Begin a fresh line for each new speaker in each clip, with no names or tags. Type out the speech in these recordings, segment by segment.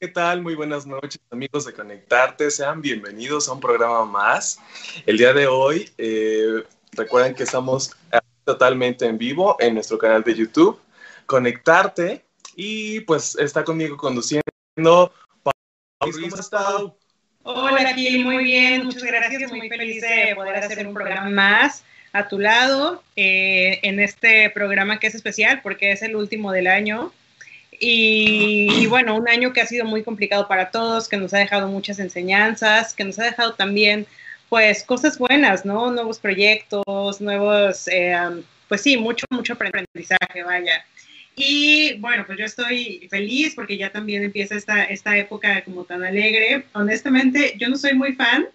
¿qué tal? Muy buenas noches, amigos de Conectarte. Sean bienvenidos a un programa más. El día de hoy, eh, recuerden que estamos totalmente en vivo en nuestro canal de YouTube, Conectarte, y pues está conmigo conduciendo. ¿Cómo estás?
Hola, Gil, muy bien, muchas gracias. Muy feliz de poder hacer un programa más a tu lado eh, en este programa que es especial porque es el último del año y, bueno, un año que ha sido muy complicado para todos, que nos ha dejado muchas enseñanzas, que nos ha dejado también, pues, cosas buenas, ¿no? Nuevos proyectos, nuevos, eh, pues sí, mucho, mucho aprendizaje, vaya. Y bueno, pues yo estoy feliz porque ya también empieza esta, esta época como tan alegre. Honestamente, yo no soy muy fan,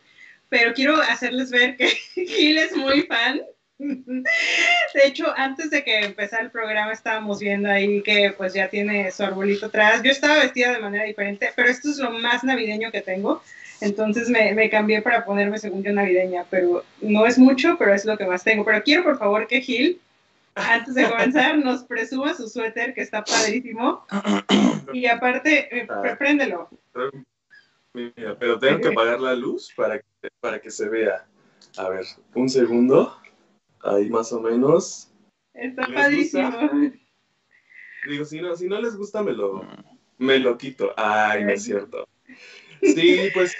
pero quiero hacerles ver que Gil es muy fan de hecho, antes de que empezara el programa estábamos viendo ahí que pues ya tiene su arbolito atrás. Yo estaba vestida de manera diferente, pero esto es lo más navideño que tengo. Entonces me, me, cambié para ponerme según yo navideña, pero no es mucho, pero es lo que más tengo. Pero quiero por favor que Gil, antes de comenzar, nos presuma su suéter que está padrísimo. Y aparte, eh, ah. préndelo.
pero tengo que apagar la luz para que, para que se vea. A ver, un segundo ahí más o menos.
Está padrísimo.
Digo, si no, si no les gusta, me lo, me lo quito. Ay, no es cierto. Sí, pues,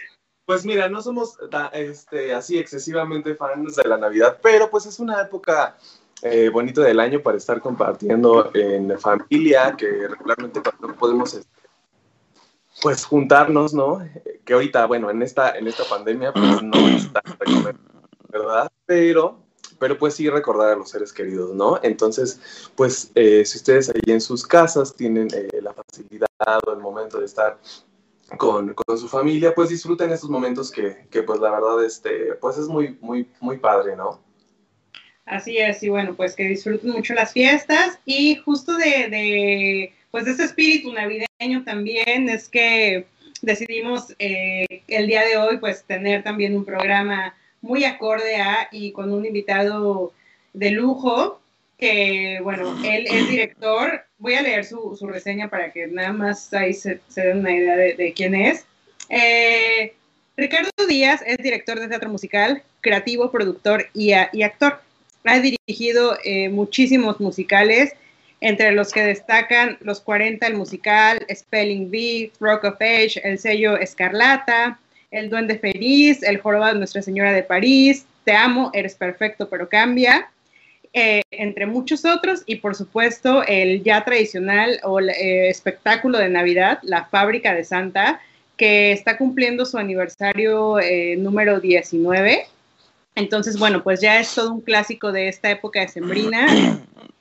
pues mira, no somos este, así excesivamente fans de la Navidad, pero pues es una época eh, bonita del año para estar compartiendo en familia, que regularmente cuando podemos este, pues juntarnos, ¿no? Que ahorita, bueno, en esta, en esta pandemia, pues no está ¿verdad? Pero pero pues sí recordar a los seres queridos, ¿no? Entonces, pues eh, si ustedes ahí en sus casas tienen eh, la facilidad o el momento de estar con, con, su familia, pues disfruten esos momentos que, que, pues la verdad, este, pues es muy, muy, muy padre, ¿no?
Así es, y bueno, pues que disfruten mucho las fiestas y justo de, de pues de ese espíritu navideño también es que decidimos eh, el día de hoy pues tener también un programa muy acorde a y con un invitado de lujo, que bueno, él es director. Voy a leer su, su reseña para que nada más ahí se, den una idea de, quién es. Eh, Ricardo Díaz es director de teatro musical, creativo, productor y, y actor. Ha dirigido eh, muchísimos musicales, entre los que destacan Los 40, el musical, Spelling Bee, Rock of Age, el sello Escarlata, el Duende Feliz, El Jorobado de Nuestra Señora de París, Te amo, eres perfecto, pero cambia, eh, entre muchos otros, y por supuesto el ya tradicional o eh, espectáculo de Navidad, La Fábrica de Santa, que está cumpliendo su aniversario eh, número 19. Entonces, bueno, pues ya es todo un clásico de esta época de Sembrina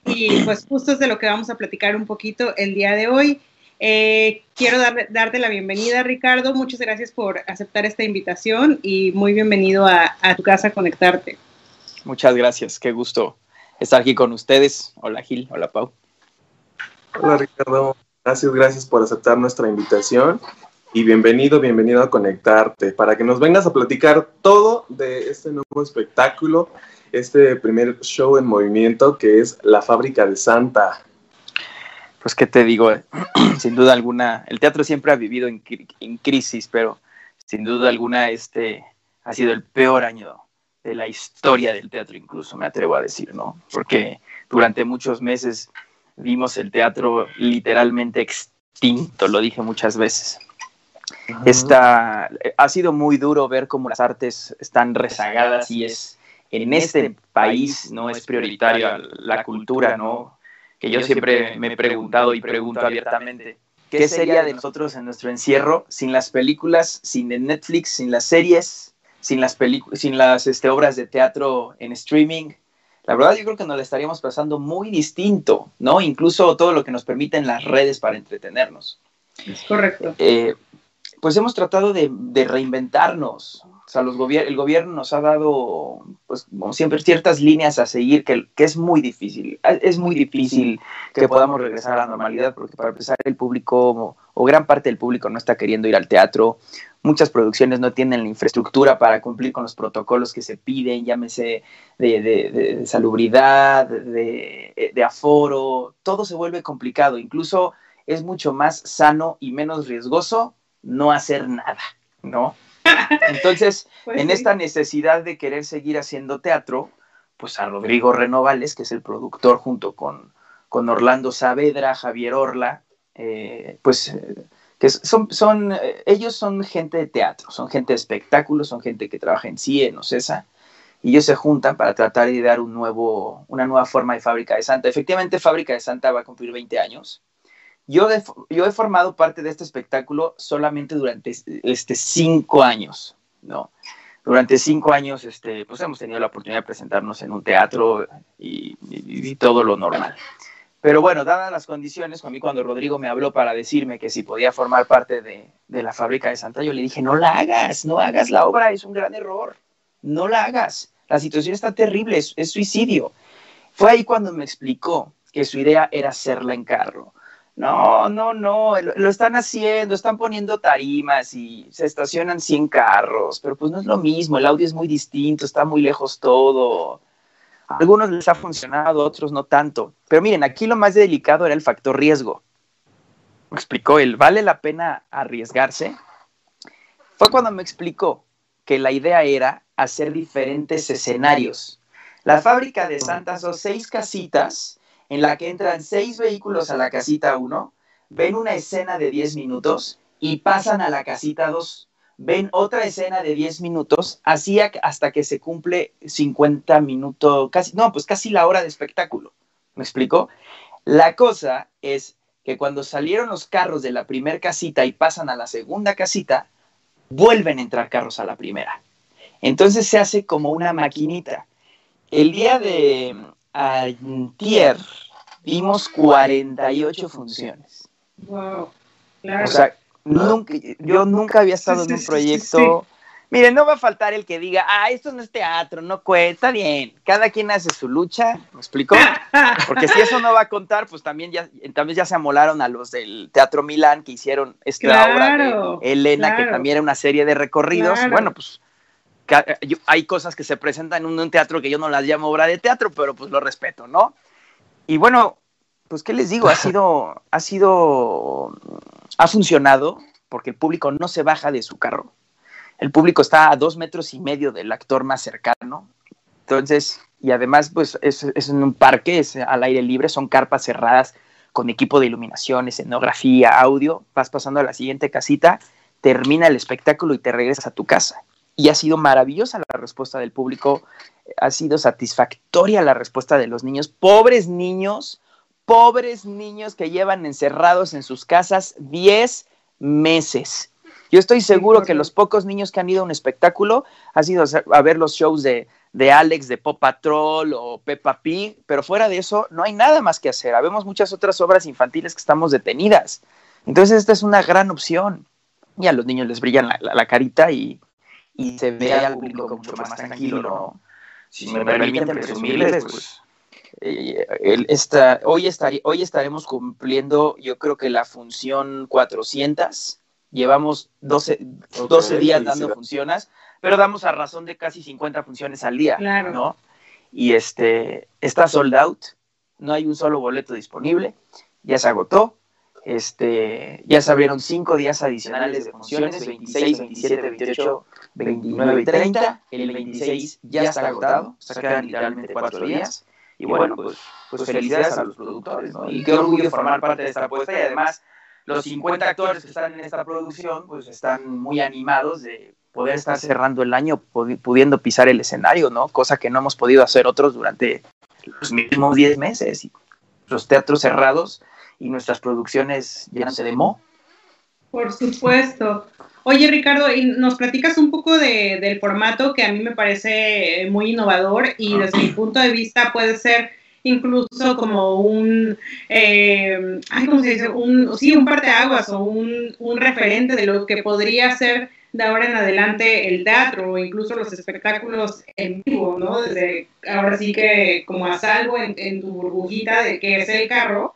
y pues justo es de lo que vamos a platicar un poquito el día de hoy. Eh, quiero darte la bienvenida, Ricardo. Muchas gracias por aceptar esta invitación y muy bienvenido a, tu casa a conectarte.
Muchas gracias, qué gusto estar aquí con ustedes. Hola Gil, hola Pau.
Hola Ricardo, gracias, gracias por aceptar nuestra invitación y bienvenido, bienvenido a Conectarte, para que nos vengas a platicar todo de este nuevo espectáculo, este primer show en movimiento que es La Fábrica de Santa
pues qué te digo, sin duda alguna, el teatro siempre ha vivido en, crisis, pero sin duda alguna este ha sido el peor año de la historia del teatro, incluso me atrevo a decir, ¿no? Porque durante muchos meses vimos el teatro literalmente extinto, lo dije muchas veces. Esta, ha sido muy duro ver cómo las artes están rezagadas y es en este país no es prioritaria la cultura, ¿no? Que yo siempre me he preguntado y pregunto abiertamente, ¿qué sería de nosotros en nuestro encierro sin las películas, sin el Netflix, sin las series, sin las, sin las este, obras de teatro en streaming? La verdad yo creo que nos la estaríamos pasando muy distinto, ¿no? Incluso todo lo que nos permiten las redes para entretenernos.
Es correcto.
Eh, pues hemos tratado de, de reinventarnos, sea, los el gobierno nos ha dado, pues, como siempre, ciertas líneas a seguir que, que, es muy difícil. Es muy difícil que podamos regresar a la normalidad porque para empezar el público o gran parte del público no está queriendo ir al teatro. Muchas producciones no tienen la infraestructura para cumplir con los protocolos que se piden, llámese de, de, de salubridad, de, de aforo. Todo se vuelve complicado. Incluso es mucho más sano y menos riesgoso no hacer nada, ¿no? Entonces, pues en esta necesidad de querer seguir haciendo teatro, pues a Rodrigo Renovales, que es el productor junto con, con Orlando Saavedra, Javier Orla, eh, pues eh, que son, son, eh, ellos son gente de teatro, son gente de espectáculos, son gente que trabaja en CIE, en OCESA, y ellos se juntan para tratar de dar un nuevo, una nueva forma de Fábrica de Santa. Efectivamente, Fábrica de Santa va a cumplir 20 años. Yo, yo he formado parte de este espectáculo solamente durante este cinco años, ¿no? Durante cinco años, este, pues hemos tenido la oportunidad de presentarnos en un teatro y, y todo lo normal. Pero bueno, dadas las condiciones, a mí cuando Rodrigo me habló para decirme que si podía formar parte de, de, la fábrica de Santa, yo le dije, no la hagas, no hagas la obra, es un gran error, no la hagas la situación está terrible, es, suicidio. Fue ahí cuando me explicó que su idea era hacerla en carro. No, no, no, lo, están haciendo, están poniendo tarimas y se estacionan 100 carros, pero pues no es lo mismo, el audio es muy distinto, está muy lejos todo. A algunos les ha funcionado, a otros no tanto. Pero miren, aquí lo más delicado era el factor riesgo. Me explicó él, ¿vale la pena arriesgarse? Fue cuando me explicó que la idea era hacer diferentes escenarios. La fábrica de Santa son seis casitas en la que entran seis vehículos a la casita 1, ven una escena de 10 minutos y pasan a la casita 2, ven otra escena de 10 minutos, así hasta que se cumple 50 minutos, casi, no, pues casi la hora de espectáculo. ¿Me explico? La cosa es que cuando salieron los carros de la primera casita y pasan a la segunda casita, vuelven a entrar carros a la primera. Entonces se hace como una maquinita. El día de antier vimos 48 funciones.
Wow, claro.
O sea, yo nunca había estado en un proyecto... Miren, no va a faltar el que diga, ah, esto no es teatro, no cuesta bien. Cada quien hace su lucha, ¿me explico? Porque si eso no va a contar, pues también ya, también ya se amolaron a los del Teatro Milán que hicieron esta obra de Elena, que también era una serie de recorridos. Bueno, pues hay cosas que se presentan en un teatro que yo no las llamo obra de teatro, pero pues lo respeto, ¿no? Y bueno, pues qué les digo, ha sido, ha sido, ha funcionado porque el público no se baja de su carro el público está a dos metros y medio del actor más cercano. Entonces, y además, pues es, en un parque, es al aire libre, son carpas cerradas con equipo de iluminación, escenografía, audio. Vas pasando a la siguiente casita, termina el espectáculo y te regresas a tu casa. Y ha sido maravillosa la respuesta del público, ha sido satisfactoria la respuesta de los niños. Pobres niños, pobres niños que llevan encerrados en sus casas 10 meses yo estoy seguro que los pocos niños que han ido a un espectáculo han ido a ver los shows de, Alex, de Pop Patrol o Peppa Pig, pero fuera de eso no hay nada más que hacer. Habemos muchas otras obras infantiles que estamos detenidas. Entonces esta es una gran opción. Y a los niños les brillan la, carita y, se ve al público mucho más tranquilo, ¿no? Si me permiten presumirles, pues... Eh, hoy, hoy estaremos cumpliendo, yo creo que la función 400 llevamos 12, 12 días dando funciones, pero damos a razón de casi 50 funciones al día, ¿no? Y este, está sold out, no hay un solo boleto disponible, ya se agotó, este, ya se abrieron cinco días adicionales de funciones, 26, 27, 28, 29 y 30, el 26 ya está agotado, o quedan literalmente cuatro días, y bueno, pues, pues felicidades a los productores, ¿no? Y qué orgullo formar parte de esta apuesta, y además los 50 actores que están en esta producción, pues están muy animados de poder estar cerrando el año pudiendo pisar el escenario, ¿no? Cosa que no hemos podido hacer otros durante los mismos 10 meses. Los teatros cerrados y nuestras producciones llenarse de mo.
Por supuesto. Oye, Ricardo, y nos platicas un poco de, del formato que a mí me parece muy innovador y desde mi punto de vista puede ser incluso como un, eh, ¿cómo se dice? Un, sí, un parteaguas o un, un referente de lo que podría ser de ahora en adelante el teatro o incluso los espectáculos en vivo, ¿no? Desde ahora sí que como a salvo en, en, tu burbujita de que es el carro,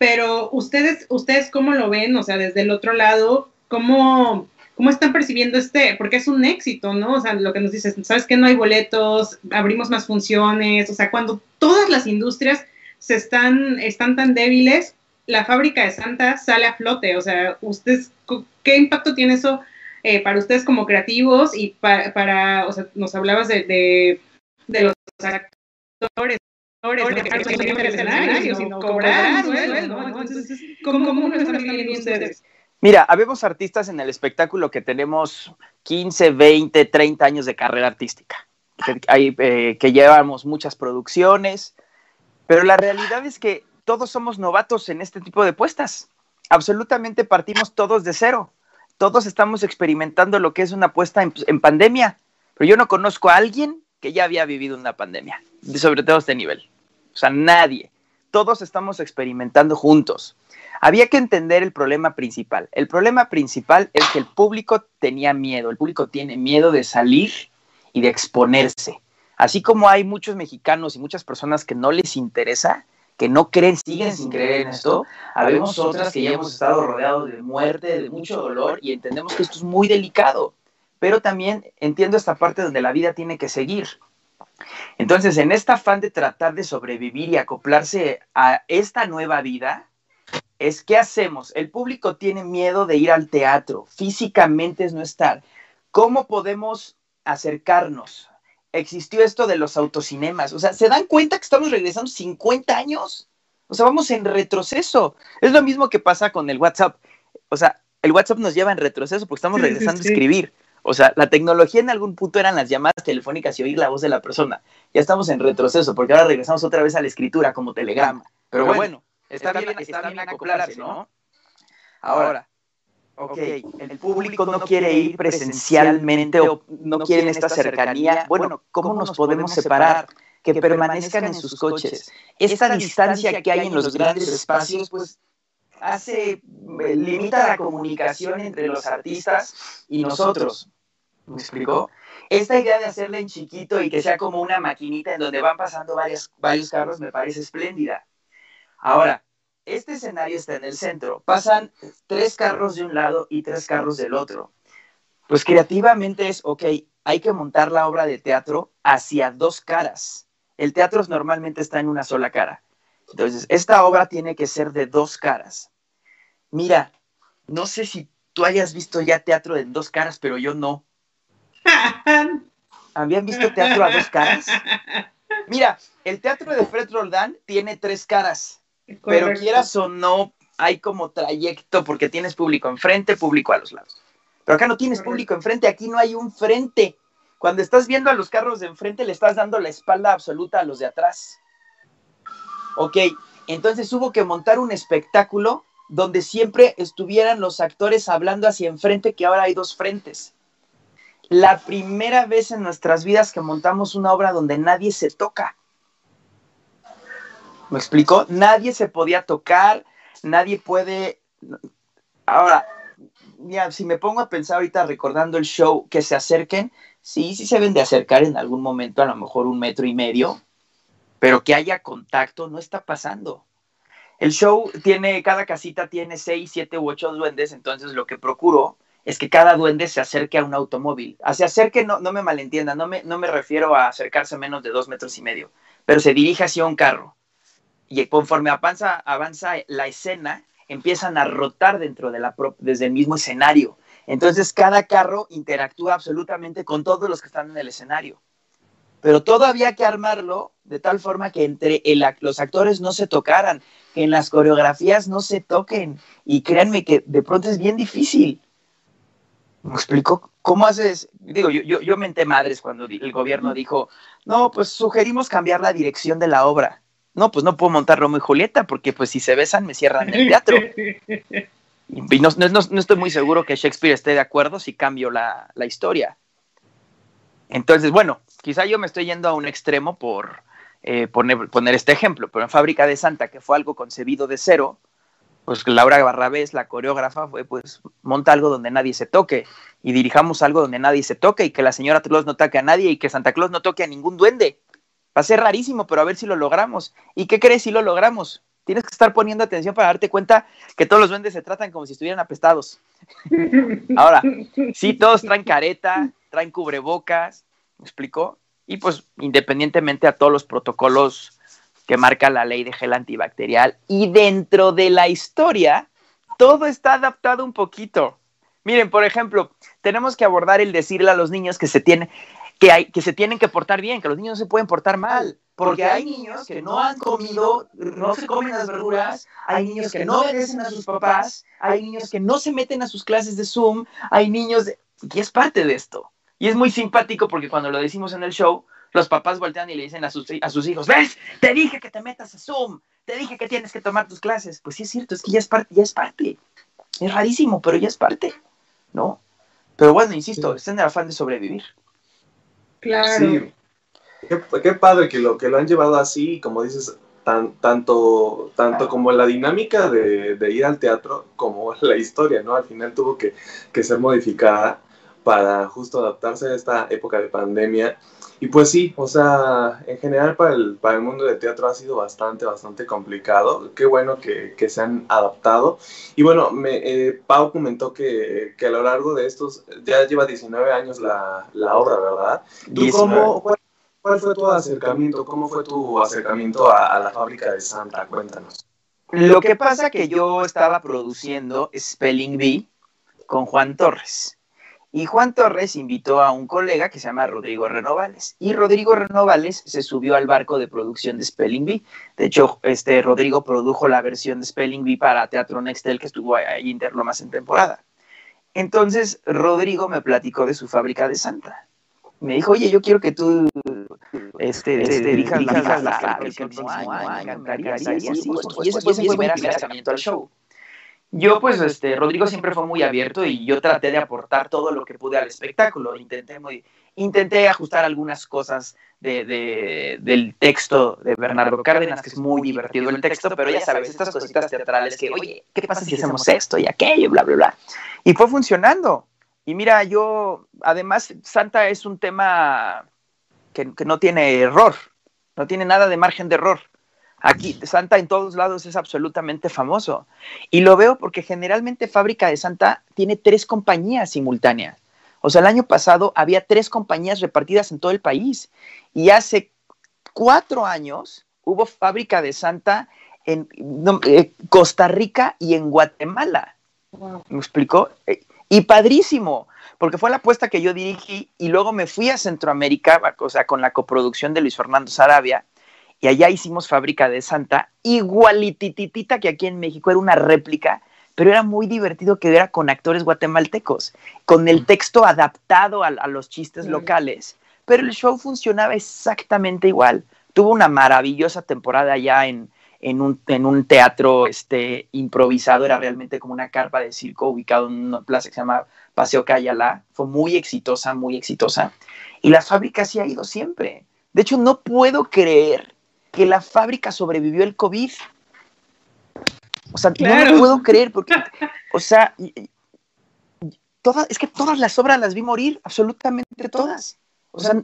pero ustedes, ustedes cómo lo ven, o sea, desde el otro lado, ¿cómo, ¿Cómo están percibiendo este? Porque es un éxito, ¿no? O sea, lo que nos dices, sabes que no hay boletos, abrimos más funciones, o sea, cuando todas las industrias se están, están tan débiles, la fábrica de Santa sale a flote. O sea, ustedes, ¿qué impacto tiene eso eh, para ustedes como creativos y para, o sea, nos hablabas de, de los actores,
Mira, habemos artistas en el espectáculo que tenemos 15, 20, 30 años de carrera artística, que, hay, eh, que llevamos muchas producciones, pero la realidad es que todos somos novatos en este tipo de puestas. Absolutamente partimos todos de cero. Todos estamos experimentando lo que es una puesta en, en pandemia, pero yo no conozco a alguien que ya había vivido una pandemia, sobre todo este nivel. O sea, nadie. Todos estamos experimentando juntos. Había que entender el problema principal. El problema principal es que el público tenía miedo. El público tiene miedo de salir y de exponerse. Así como hay muchos mexicanos y muchas personas que no les interesa, que no creen, siguen sin creer en esto, habemos otras que ya hemos estado rodeados de muerte, de mucho dolor y entendemos que esto es muy delicado. Pero también entiendo esta parte donde la vida tiene que seguir. Entonces, en este afán de tratar de sobrevivir y acoplarse a esta nueva vida, es ¿qué hacemos? El público tiene miedo de ir al teatro, físicamente es no estar. ¿Cómo podemos acercarnos? Existió esto de los autocinemas, o sea, ¿se dan cuenta que estamos regresando 50 años? O sea, vamos en retroceso. Es lo mismo que pasa con el WhatsApp. O sea, el WhatsApp nos lleva en retroceso porque estamos regresando a escribir. O sea, la tecnología en algún punto eran las llamadas telefónicas y oír la voz de la persona. Ya estamos en retroceso porque ahora regresamos otra vez a la escritura como telegrama. Pero bueno, está, bien, está bien acoplarse, ¿no? Ahora, ok, el público no quiere ir presencialmente o no quieren esta cercanía. Bueno, ¿cómo nos podemos separar? Que permanezcan en sus coches. Esta distancia que hay en los grandes espacios, pues hace, eh, limita la comunicación entre los artistas y nosotros. ¿Me explicó? Esta idea de hacerla en chiquito y que sea como una maquinita en donde van pasando varios carros me parece espléndida. Ahora, este escenario está en el centro. Pasan tres carros de un lado y tres carros del otro. Pues creativamente es, ok, hay que montar la obra de teatro hacia dos caras. El teatro normalmente está en una sola cara. Entonces, esta obra tiene que ser de dos caras. Mira, no sé si tú hayas visto ya teatro en dos caras, pero yo no. ¿Habían visto teatro a dos caras? Mira, el teatro de Fred Roldán tiene tres caras, pero quieras o no, hay como trayecto porque tienes público enfrente, público a los lados. Pero acá no tienes público enfrente, aquí no hay un frente. Cuando estás viendo a los carros de enfrente, le estás dando la espalda absoluta a los de atrás. Ok, entonces hubo que montar un espectáculo donde siempre estuvieran los actores hablando hacia enfrente, que ahora hay dos frentes. La primera vez en nuestras vidas que montamos una obra donde nadie se toca. ¿Me explico? Nadie se podía tocar, nadie puede... Ahora, mira, si me pongo a pensar ahorita recordando el show, que se acerquen, sí, sí se deben de acercar en algún momento, a lo mejor un metro y medio, pero que haya contacto no está pasando. El show tiene, cada casita tiene seis, siete u ocho duendes, entonces lo que procuro es que cada duende se acerque a un automóvil. A se acerque, no, no me malentiendan, no me, no me refiero a acercarse menos de dos metros y medio, pero se dirige hacia un carro. Y conforme avanza, avanza la escena, empiezan a rotar dentro de la desde el mismo escenario. Entonces cada carro interactúa absolutamente con todos los que están en el escenario. Pero todo había que armarlo de tal forma que entre los actores no se tocaran, que en las coreografías no se toquen. Y créanme que de pronto es bien difícil. ¿Me explico? ¿Cómo haces? Digo, yo, yo, yo menté madres cuando el gobierno dijo, no, pues sugerimos cambiar la dirección de la obra. No, pues no puedo montar Romeo y Julieta porque pues si se besan me cierran el teatro. Y no, estoy muy seguro que Shakespeare esté de acuerdo si cambio la, la historia. Entonces, bueno, quizá yo me estoy yendo a un extremo por eh, poner, poner, este ejemplo, pero en Fábrica de Santa, que fue algo concebido de cero, pues Laura Barrabés, la coreógrafa, fue pues monta algo donde nadie se toque y dirijamos algo donde nadie se toque y que la señora Claus no toque a nadie y que Santa Claus no toque a ningún duende. Va a ser rarísimo, pero a ver si lo logramos. ¿Y qué crees si lo logramos? Tienes que estar poniendo atención para darte cuenta que todos los duendes se tratan como si estuvieran apestados. Ahora, sí, todos traen careta, traen cubrebocas, ¿me explicó? Y pues independientemente a todos los protocolos que marca la ley de gel antibacterial y dentro de la historia todo está adaptado un poquito. Miren, por ejemplo, tenemos que abordar el decirle a los niños que se tienen que, que se tienen que portar bien, que los niños no se pueden portar mal, porque hay niños que no han comido, no se comen las verduras, hay niños que no obedecen a sus papás, hay niños que no se meten a sus clases de Zoom, hay niños y es parte de esto. Y es muy simpático porque cuando lo decimos en el show, los papás voltean y le dicen a sus, a sus hijos, ¿ves? Te dije que te metas a Zoom, te dije que tienes que tomar tus clases. Pues sí es cierto, es que ya es parte, ya es parte. Es rarísimo, pero ya es parte, ¿no? Pero bueno, insisto, está en el afán de sobrevivir.
Claro.
Sí. Qué, qué padre que lo, que lo han llevado así, como dices, tan, tanto, tanto como la dinámica de, de ir al teatro como la historia, ¿no? Al final tuvo que, que ser modificada para justo adaptarse a esta época de pandemia. Y pues sí, o sea, en general para el, para el mundo del teatro ha sido bastante, bastante complicado. Qué bueno que, que se han adaptado. Y bueno, me, eh, Pau comentó que, que, a lo largo de estos, ya lleva 19 años la, la obra, ¿verdad? ¿Tú cómo, cuál, cuál, fue tu acercamiento? ¿Cómo fue tu acercamiento a, a la fábrica de Santa? Cuéntanos.
Lo que pasa que yo estaba produciendo Spelling Bee con Juan Torres. Y Juan Torres invitó a un colega que se llama Rodrigo Renovales. Y Rodrigo Renovales se subió al barco de producción de Spelling Bee. De hecho, este Rodrigo produjo la versión de Spelling Bee para Teatro Nextel que estuvo ahí Interlomas en temporada. Entonces, Rodrigo me platicó de su fábrica de Santa. Me dijo, oye, yo quiero que tú este, este, dirijas la, la, el próximo año. Y ese fue mi primer acercamiento al show yo pues este Rodrigo siempre fue muy abierto y yo traté de aportar todo lo que pude al espectáculo. Intenté muy, intenté ajustar algunas cosas de, de, del texto de Bernardo Cárdenas que es muy divertido el texto pero ya sabes estas cositas teatrales que oye qué pasa si hacemos esto y aquello bla bla bla. Y fue funcionando. Y mira yo además Santa es un tema que, que no tiene error no tiene nada de margen de error Aquí Santa en todos lados es absolutamente famoso. Y lo veo porque generalmente Fábrica de Santa tiene tres compañías simultáneas. O sea, el año pasado había tres compañías repartidas en todo el país. Y hace cuatro años hubo Fábrica de Santa en no, eh, Costa Rica y en Guatemala. Wow. ¿Me explicó? Eh, y padrísimo, porque fue la apuesta que yo dirigí y luego me fui a Centroamérica, o sea, con la coproducción de Luis Fernando Sarabia y allá hicimos Fábrica de Santa, igualititita que aquí en México, era una réplica, pero era muy divertido que era con actores guatemaltecos, con el texto adaptado a, a los chistes locales, pero el show funcionaba exactamente igual. Tuvo una maravillosa temporada allá en, en, un, en un teatro este, improvisado, era realmente como una carpa de circo ubicado en una plaza que se llama Paseo Cayala. Fue muy exitosa, muy exitosa. Y la fábrica sí ha ido siempre. De hecho, no puedo creer que la fábrica sobrevivió el COVID. O sea, claro. no lo puedo creer porque, o sea, todas, es que todas las obras las vi morir, absolutamente todas. O sea,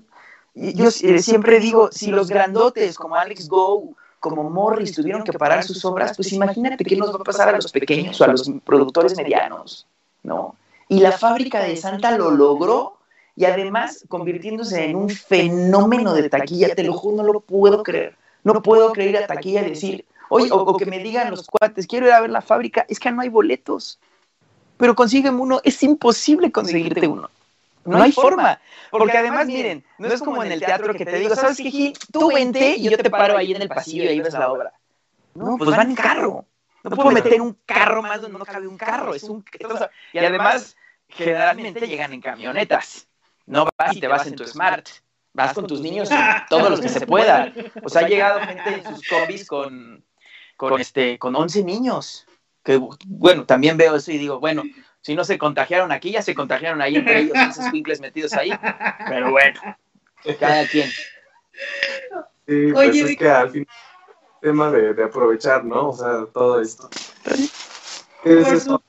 yo siempre digo, si los grandotes como Alex Go, como Morris tuvieron que parar sus obras, pues imagínate qué nos va a pasar a los pequeños o a los productores medianos, ¿no? Y la fábrica de Santa lo logró y además convirtiéndose en un fenómeno de taquilla, te lo juro, no lo puedo creer. No puedo creer a taquilla y decir, oye, o, o, que me digan los cuates, quiero ir a ver la fábrica, es que no hay boletos. Pero consígueme uno, es imposible conseguirte uno. No, no hay forma. Porque, porque además, miren, no es como en el teatro que te digo, ¿sabes qué? Tú vente y yo te paro ahí en el pasillo y ahí ves la obra. No, pues van en carro. No puedo meter un carro más donde no cabe un carro. Es un... Y además, generalmente llegan en camionetas. No vas y te vas en tu smart vas con tus niños, todos los que se puedan. O sea, ha llegado gente en sus combis con, con, este, con 11 niños. Que, bueno, también veo eso y digo, bueno, si no se contagiaron aquí, ya se contagiaron ahí entre ellos, esos pinkles metidos ahí. Pero bueno, cada quien.
Sí, pues Oye, es que al final tema de, de, aprovechar, ¿no? O sea, todo esto.
¿Qué es eso?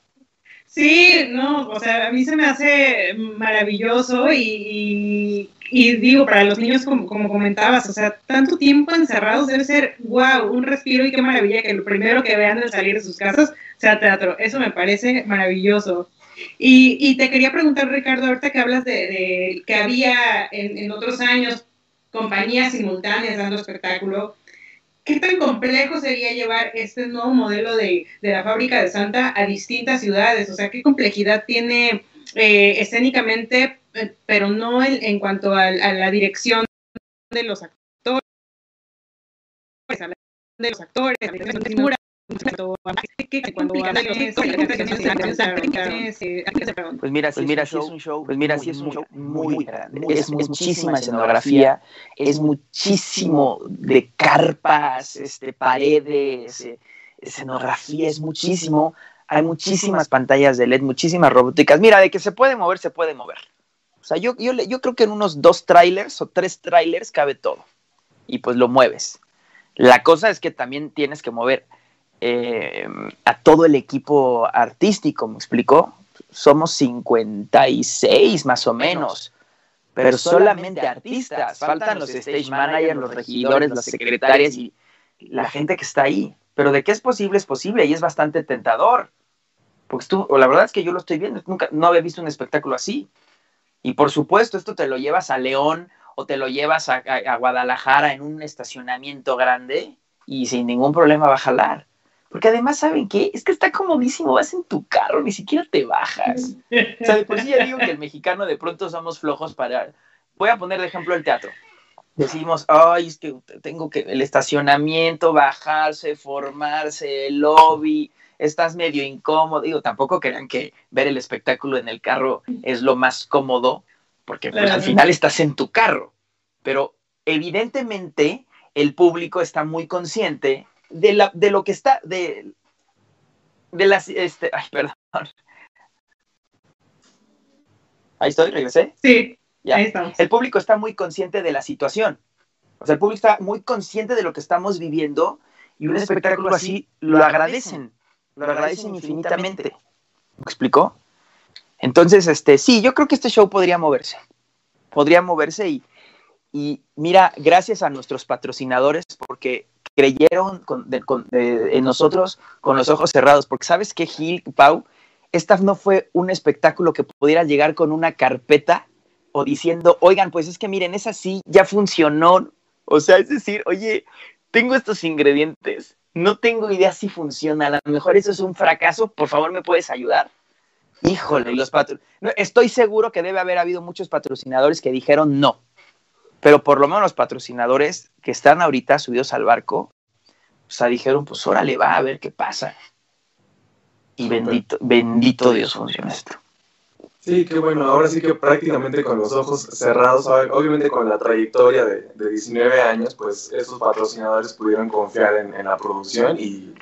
Sí, no, o sea, a mí se me hace maravilloso y, y digo, para los niños, como, como, comentabas, o sea, tanto tiempo encerrados debe ser, wow, un respiro y qué maravilla que lo primero que vean al salir de sus casas sea teatro. Eso me parece maravilloso. Y, y te quería preguntar, Ricardo, ahorita que hablas de, de que había en, en, otros años compañías simultáneas dando espectáculo, ¿qué tan complejo sería llevar este nuevo modelo de, la fábrica de Santa a distintas ciudades? O sea, ¿qué complejidad tiene eh, escénicamente, eh, pero no en, cuanto a, la dirección de los actores, de los actores, la dirección de
pues mira, si mira, es un show, pues mira, si es un show muy grande, es muchísima escenografía, es muchísimo de carpas, este, paredes, eh, escenografía, es muchísimo, hay muchísimas pantallas de LED, muchísimas robóticas. Mira, de que se puede mover, se puede mover. O sea, yo, yo, yo creo que en unos dos trailers o tres trailers cabe todo. Y pues lo mueves. La cosa es que también tienes que mover eh, a todo el equipo artístico, ¿me explicó? Somos 56 más o menos, pero solamente artistas. Faltan los stage managers, los regidores, las secretarias y la gente que está ahí. Pero de qué es posible, es posible y es bastante tentador. Porque tú, o la verdad es que yo lo estoy viendo, nunca, no había visto un espectáculo así. Y por supuesto, esto te lo llevas a León o te lo llevas a Guadalajara en un estacionamiento grande y sin ningún problema va a jalar. Porque además, ¿saben qué? Es que está comodísimo, vas en tu carro, ni siquiera te bajas. O sea, de por sí ya digo que el mexicano de pronto somos flojos para... Voy a poner de ejemplo el teatro. Decimos, ay, es que tengo que el estacionamiento, bajarse, formarse, el lobby, estás medio incómodo. Digo, tampoco crean que ver el espectáculo en el carro es lo más cómodo, porque pues, al final estás en tu carro. Pero evidentemente el público está muy consciente de, la, de lo que está, de, de las, este, ay, perdón. Ahí estoy, regresé.
Sí, ya. ahí estamos.
El público está muy consciente de la situación. O sea, el público está muy consciente de lo que estamos viviendo y un espectáculo así lo agradecen, lo agradecen infinitamente. ¿Me explicó? Entonces, este, sí, yo creo que este show podría moverse. Podría moverse y, y mira, gracias a nuestros patrocinadores, porque creyeron en nosotros con los ojos cerrados, porque sabes que Gil, Pau, esta no fue un espectáculo que pudiera llegar con una carpeta o diciendo, oigan, pues es que miren, es así, ya funcionó. O sea, es decir, oye, tengo estos ingredientes, no tengo idea si funciona, a lo mejor eso es un fracaso, por favor, ¿me puedes ayudar? Híjole, los patrocinadores. Estoy seguro que debe haber habido muchos patrocinadores que dijeron no pero por lo menos los patrocinadores que están ahorita subidos al barco, o sea, dijeron, pues órale, va a ver qué pasa. Y bendito, bendito Dios funciona esto.
Sí, qué bueno. Ahora sí que prácticamente con los ojos cerrados, obviamente con la trayectoria de, 19 años, pues esos patrocinadores pudieron confiar en, la producción y,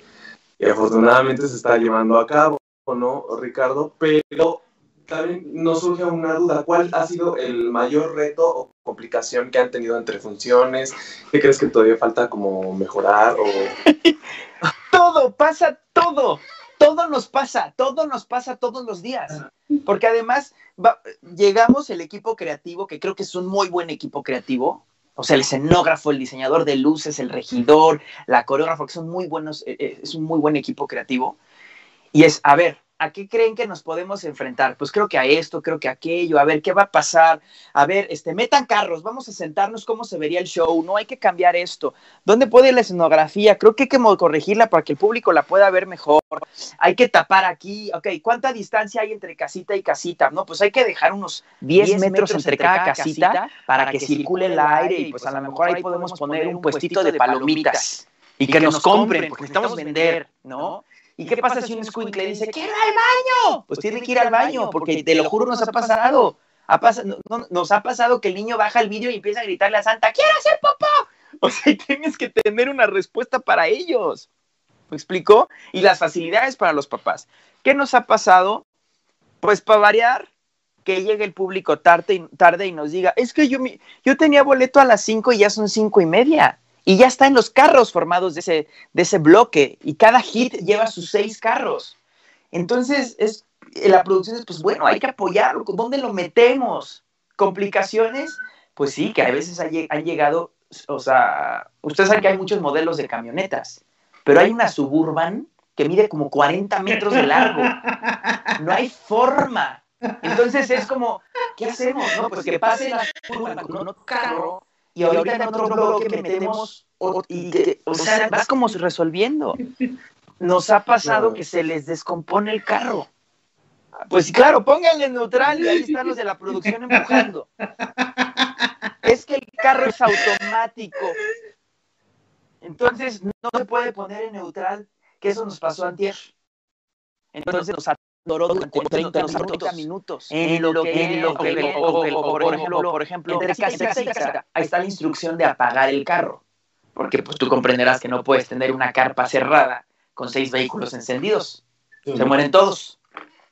y, afortunadamente se está llevando a cabo, ¿no, Ricardo? Pero también nos surge una duda, ¿cuál ha sido el mayor reto o complicación que han tenido entre funciones? ¿Qué crees que todavía falta como mejorar? O...
todo, pasa todo, todo nos pasa, todo nos pasa todos los días, porque además llegamos el equipo creativo, que creo que es un muy buen equipo creativo, o sea, el escenógrafo, el diseñador de luces, el regidor, la coreógrafa, que son muy buenos, eh, eh, es un muy buen equipo creativo. Y es, a ver, ¿a qué creen que nos podemos enfrentar? Pues creo que a esto, creo que a aquello, a ver qué va a pasar, a ver, este, metan carros, vamos a sentarnos cómo se vería el show, no hay que cambiar esto, ¿dónde puede la escenografía? Creo que hay que corregirla para que el público la pueda ver mejor, hay que tapar aquí, ok, ¿cuánta distancia hay entre casita y casita? No, pues hay que dejar unos 10, metros, entre cada, casita, para, que, circule el aire y pues a lo mejor ahí podemos poner un puestito de palomitas y que, nos compren, porque necesitamos vender, ¿no? ¿Y qué, pasa si un le dice, quiero ir al baño? Pues tiene que ir al baño, porque te lo juro nos ha pasado. nos ha pasado que el niño baja el vídeo y empieza a gritarle a Santa, quiero hacer popó. O sea, tienes que tener una respuesta para ellos. ¿Me explico? Y las facilidades para los papás. ¿Qué nos ha pasado? Pues para variar, que llegue el público tarde y, tarde y nos diga, es que yo, yo tenía boleto a las cinco y ya son cinco y media y ya está en los carros formados de ese, de ese bloque y cada hit lleva sus seis carros. Entonces, es, la producción es, pues bueno, hay que apoyarlo, ¿dónde lo metemos? ¿Complicaciones? Pues sí, que a veces han llegado, o sea, ustedes saben que hay muchos modelos de camionetas, pero hay una suburban que mide como 40 metros de largo. No hay forma. Entonces es como, ¿qué hacemos? No? Pues que pase la suburban con otro carro y ahorita en otro bloque metemos, y que, o sea, vas como resolviendo. Nos ha pasado que se les descompone el carro. Pues claro, pónganle neutral y ahí están los de la producción empujando. Es que el carro es automático. Entonces no se puede poner en neutral, que eso nos pasó antier. Entonces nos durante 30, minutos. En lo que, por ejemplo, por ejemplo, ahí está la instrucción de apagar el carro. Porque pues tú comprenderás que no puedes tener una carpa cerrada con seis vehículos encendidos. Se mueren todos.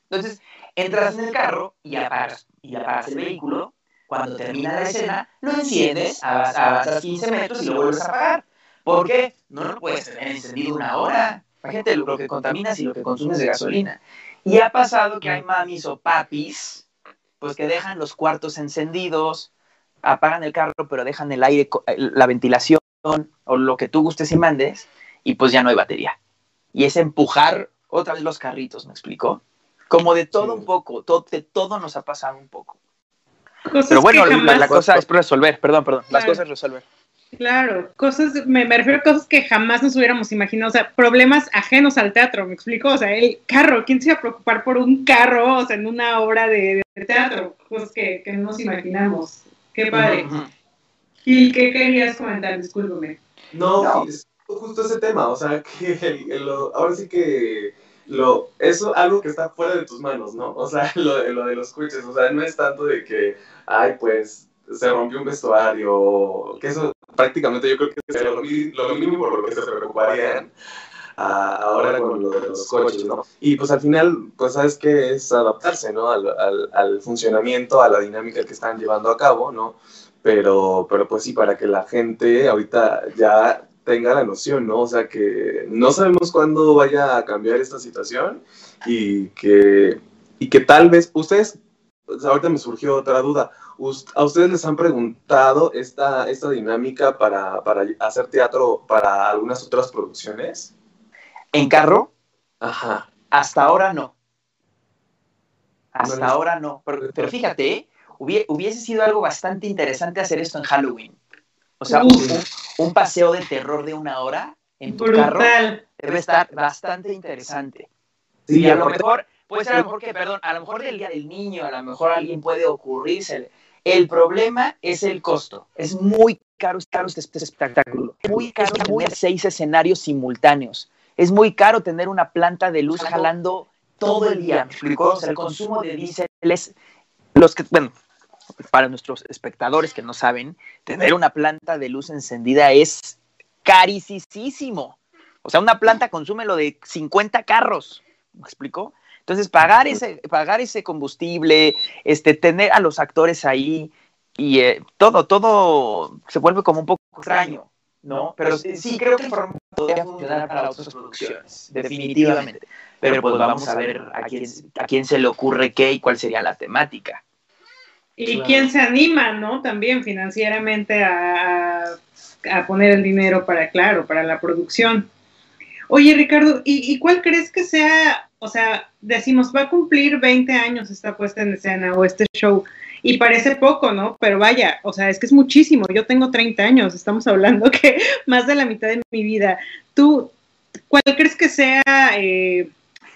Entonces, entras en el carro y apagas, y apagas el vehículo. Cuando termina la escena, lo enciendes, avanzas 15 metros y lo vuelves a apagar. ¿Por qué? No lo puedes tener encendido una hora. Imagínate lo que contaminas y lo que consumes de gasolina. Y ha pasado que hay mamis o papis, pues que dejan los cuartos encendidos, apagan el carro, pero dejan el aire, la ventilación o lo que tú gustes y mandes, y pues ya no hay batería. Y es empujar otra vez los carritos, ¿me explico? Como de todo un poco, todo, de todo nos ha pasado un poco. Pero bueno, la, cosa es resolver, perdón, perdón, las cosas es resolver.
Claro, cosas, me, refiero a cosas que jamás nos hubiéramos imaginado, o sea, problemas ajenos al teatro, ¿me explico? O sea, el carro, ¿quién se iba a preocupar por un carro, o sea, en una obra de, teatro? Cosas que, que, no nos imaginamos. Qué padre. ¿Y qué querías comentar? Discúlpame.
No, justo ese tema, o sea, que ahora sí que lo, eso algo que está fuera de tus manos, ¿no? O sea, lo, lo de los coches, o sea, no es tanto de que, ay, pues se rompió un vestuario, que eso prácticamente yo creo que es lo, mínimo por lo que se preocuparían ahora con lo de los coches, ¿no? Y pues al final, pues sabes que es adaptarse, ¿no? Al, al, al, funcionamiento, a la dinámica que están llevando a cabo, ¿no? Pero, pero pues sí, para que la gente ahorita ya tenga la noción, ¿no? O sea, que no sabemos cuándo vaya a cambiar esta situación y que, y que tal vez ustedes, ahorita me surgió otra duda, ¿A ustedes les han preguntado esta, esta dinámica para, hacer teatro para algunas otras producciones?
¿En carro?
Ajá.
Hasta ahora no. Hasta ahora no. Pero, fíjate, hubiese sido algo bastante interesante hacer esto en Halloween. O sea, un, paseo de terror de una hora en tu carro debe estar bastante interesante. Sí, y a lo mejor, puede ser a lo mejor que, perdón, a lo mejor del día del niño, a lo mejor a alguien puede ocurrirse el problema es el costo. Es muy caro, caro este, este espectáculo. Es muy caro tener seis escenarios simultáneos. Es muy caro tener una planta de luz jalando todo el día. ¿Me O sea, el consumo de diésel es los que, bueno, para nuestros espectadores que no saben, tener una planta de luz encendida es carísimo. O sea, una planta consume lo de 50 carros. ¿Me explico? Entonces, pagar ese, pagar ese combustible, este, tener a los actores ahí y eh, todo, todo se vuelve como un poco extraño, ¿no? Pero sí, creo que el formato podría funcionar para otras producciones, definitivamente. Pero pues vamos a ver a quién, a quién se le ocurre qué y cuál sería la temática.
Y quién se anima, ¿no? También financieramente a, a, poner el dinero para, claro, para la producción. Oye, Ricardo, ¿y, ¿y, cuál crees que sea o sea, decimos, va a cumplir 20 años esta puesta en escena o este show. Y parece poco, ¿no? Pero vaya, o sea, es que es muchísimo. Yo tengo 30 años, estamos hablando que más de la mitad de mi vida. ¿Tú, cuál crees que sea eh,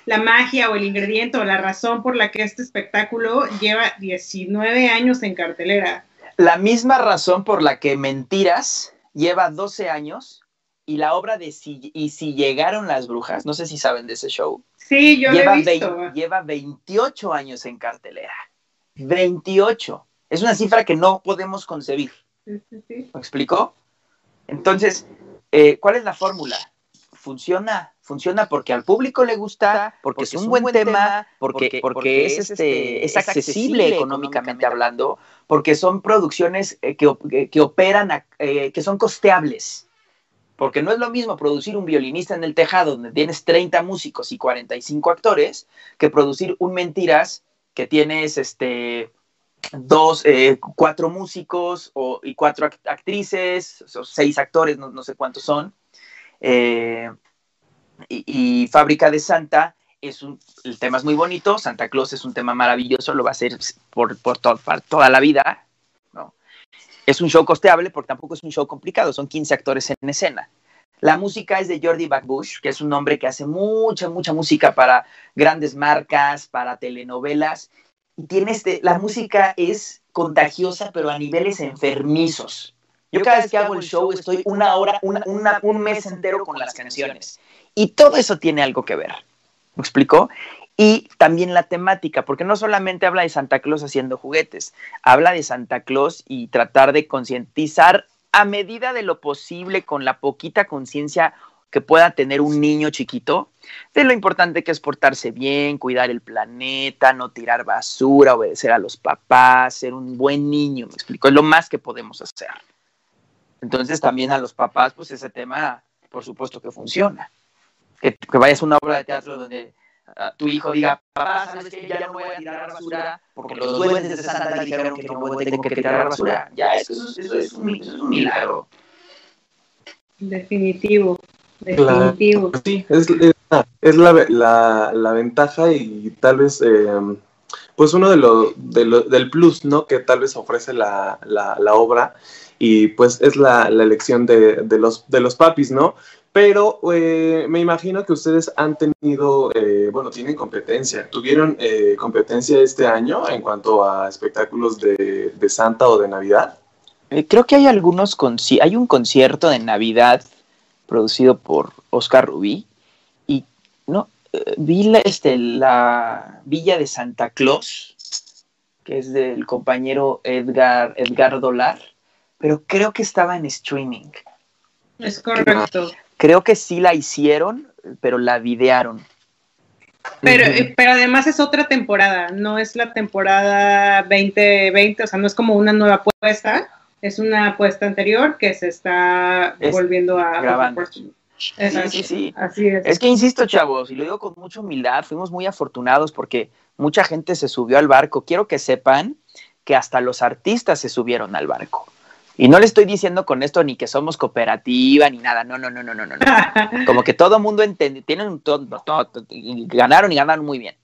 la magia o el ingrediente o la razón por la que este espectáculo lleva 19 años en cartelera?
La misma razón por la que Mentiras lleva 12 años y la obra de si, Y si llegaron las brujas, no sé si saben de ese show.
Sí, yo lleva, lo he visto.
lleva 28 años en cartelera. 28. Es una cifra que no podemos concebir. ¿Me explicó? Entonces, eh, ¿cuál es la fórmula? Funciona, funciona porque al público le gusta, porque, es un buen, tema, porque, porque, es, este, es accesible económicamente hablando, porque son producciones eh, que, que, operan, eh, que son costeables. Porque no es lo mismo producir un violinista en el tejado donde tienes 30 músicos y 45 actores que producir un Mentiras que tienes este, dos, eh, cuatro músicos o, y cuatro actrices, o seis actores, no, sé cuántos son. Eh, y, Fábrica de Santa es un, el tema es muy bonito, Santa Claus es un tema maravilloso, lo va a hacer por, por, toda la vida, es un show costeable porque tampoco es un show complicado, son 15 actores en escena. La música es de Jordi Backbush, que es un hombre que hace mucha, mucha música para grandes marcas, para telenovelas. Y tiene este, la música es contagiosa, pero a niveles enfermizos. Yo cada vez que hago el show estoy una hora, un mes entero con las canciones. Y todo eso tiene algo que ver. ¿Me explicó? Y también la temática, porque no solamente habla de Santa Claus haciendo juguetes, habla de Santa Claus y tratar de concientizar a medida de lo posible, con la poquita conciencia que pueda tener un niño chiquito, de lo importante que es portarse bien, cuidar el planeta, no tirar basura, obedecer a los papás, ser un buen niño, me explico, es lo más que podemos hacer. Entonces también a los papás, pues ese tema, por supuesto que funciona. Que, que vayas a una obra de teatro donde tu hijo diga, papá, ¿sabes que Ya no voy a tirar basura porque los duendes de Santa dijeron que no tengo que tirar basura. Ya, eso, eso, es, un, eso es un milagro.
Definitivo, definitivo.
Sí, es, es, la, la, la, ventaja y tal vez, eh, pues uno de los de lo, del plus, ¿no? Que tal vez ofrece la, la, la obra y pues es la, la elección de, de, los, de los papis, ¿no? Pero eh, me imagino que ustedes han tenido, eh, bueno, tienen competencia. ¿Tuvieron eh, competencia este año en cuanto a espectáculos de, de Santa o de Navidad?
creo que hay algunos, hay un concierto de Navidad producido por Oscar Rubí y no vi la, este, la Villa de Santa Claus, que es del compañero Edgar, Edgar Dolar, pero creo que estaba en streaming.
Es correcto.
Creo que sí la hicieron, pero la videaron.
Pero, eh, pero además es otra temporada, no es la temporada 2020, o sea, no es como una nueva apuesta, es una apuesta anterior que se está volviendo a
grabando. Sí, sí, sí. Así es. Es que insisto, chavos, y lo digo con mucha humildad, fuimos muy afortunados porque mucha gente se subió al barco. Quiero que sepan que hasta los artistas se subieron al barco. Y no le estoy diciendo con esto ni que somos cooperativa ni nada, no, no, no, no, no, no. Como que todo mundo entiende, tienen todo, ganaron y ganaron muy bien.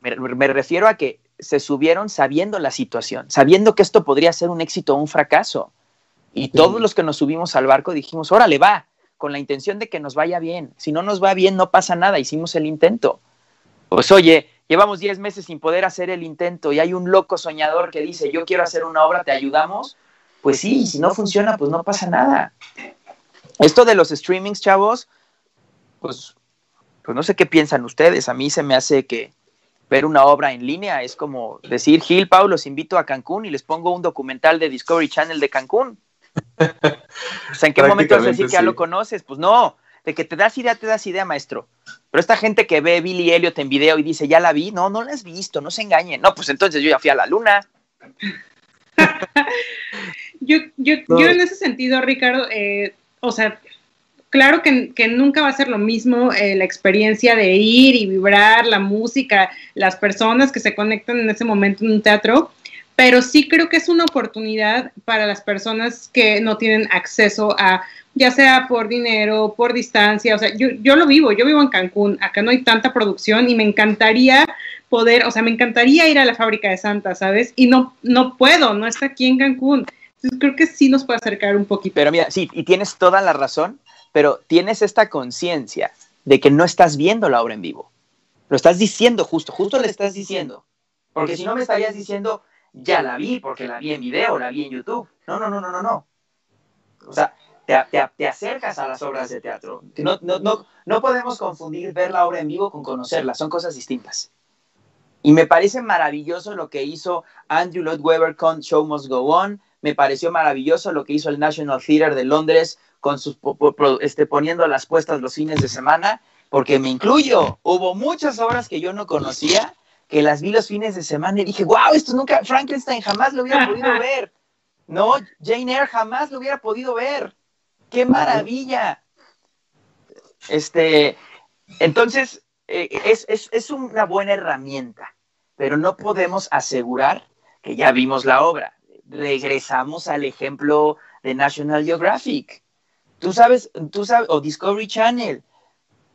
Me, refiero a que se subieron sabiendo la situación, sabiendo que esto podría ser un éxito o un fracaso. Y todos los que nos subimos al barco dijimos, órale, va, con la intención de que nos vaya bien. Si no nos va bien, no pasa nada, hicimos el intento. Pues oye, llevamos 10 meses sin poder hacer el intento y hay un loco soñador que dice, yo quiero hacer una obra, ¿te ayudamos? Pues sí, si no funciona, pues no pasa nada. Esto de los streamings, chavos, pues, pues no sé qué piensan ustedes. A mí se me hace que ver una obra en línea es como decir, Gil, Pau, los invito a Cancún y les pongo un documental de Discovery Channel de Cancún. o sea, ¿en qué momento vas a decir que ya lo conoces? Pues no, de que te das idea, te das idea, maestro. Pero esta gente que ve Billy Elliot en video y dice, ya la vi, no, no la has visto, no se engañen. No, pues entonces yo ya fui a la luna.
yo, yo, yo en ese sentido, Ricardo, eh, o sea, claro que, nunca va a ser lo mismo eh, la experiencia de ir y vibrar, la música, las personas que se conectan en ese momento en un teatro, pero sí creo que es una oportunidad para las personas que no tienen acceso a, ya sea por dinero, por distancia, o sea, yo, yo lo vivo, yo vivo en Cancún, acá no hay tanta producción y me encantaría poder, o sea, me encantaría ir a la fábrica de Santa, ¿sabes? Y no, no puedo, no está aquí en Cancún. Entonces creo que sí nos puede acercar un poquito.
Pero mira, sí, y tienes toda la razón, pero tienes esta conciencia de que no estás viendo la obra en vivo. Lo estás diciendo justo, justo le estás diciendo. Porque si no me estarías diciendo, ya la vi porque la vi en video, la vi en YouTube. No, no, no, no, no, no. O sea, te, te, te acercas a las obras de teatro. No, no, no, no podemos confundir ver la obra en vivo con conocerla, son cosas distintas. Y me parece maravilloso lo que hizo Andrew Lloyd Webber con Show Must Go On. Me pareció maravilloso lo que hizo el National Theatre de Londres con sus este, poniendo las puestas los fines de semana, porque me incluyo. Hubo muchas obras que yo no conocía, que las vi los fines de semana y dije, wow, esto nunca, Frankenstein jamás lo hubiera podido ver. No, Jane Eyre jamás lo hubiera podido ver. ¡Qué maravilla! Este, entonces, eh, es, es, una buena herramienta, pero no podemos asegurar que ya vimos la obra. Regresamos al ejemplo de National Geographic. Tú sabes, tú sabes, o Discovery Channel.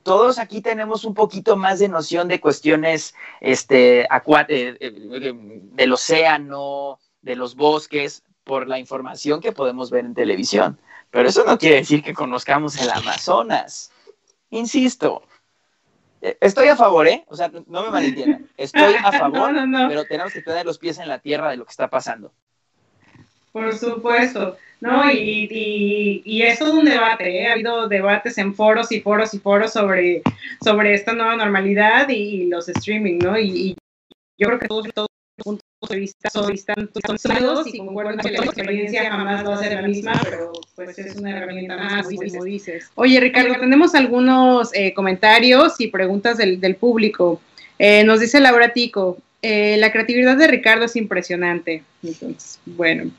Todos aquí tenemos un poquito más de noción de cuestiones este, eh, eh, del océano, de los bosques, por la información que podemos ver en televisión. Pero eso no quiere decir que conozcamos el Amazonas. Insisto, eh, estoy a favor, ¿eh? O sea, no me malentiendan. Estoy a favor, pero tenemos que tener los pies en la tierra de lo que está pasando.
Por supuesto. No, y, y, y, es todo un debate, ¿eh? ha habido debates en foros y foros y foros sobre, sobre esta nueva normalidad y, los streaming, ¿no? Y, yo creo que todos, todos los puntos de vista son, sólidos y concuerdan que la experiencia jamás va a ser la misma, pero pues es una herramienta más, como dices. Oye, Ricardo, tenemos algunos eh, comentarios y preguntas del, del público. Eh, nos dice Laura Tico, eh, la creatividad de Ricardo es impresionante. Entonces, bueno,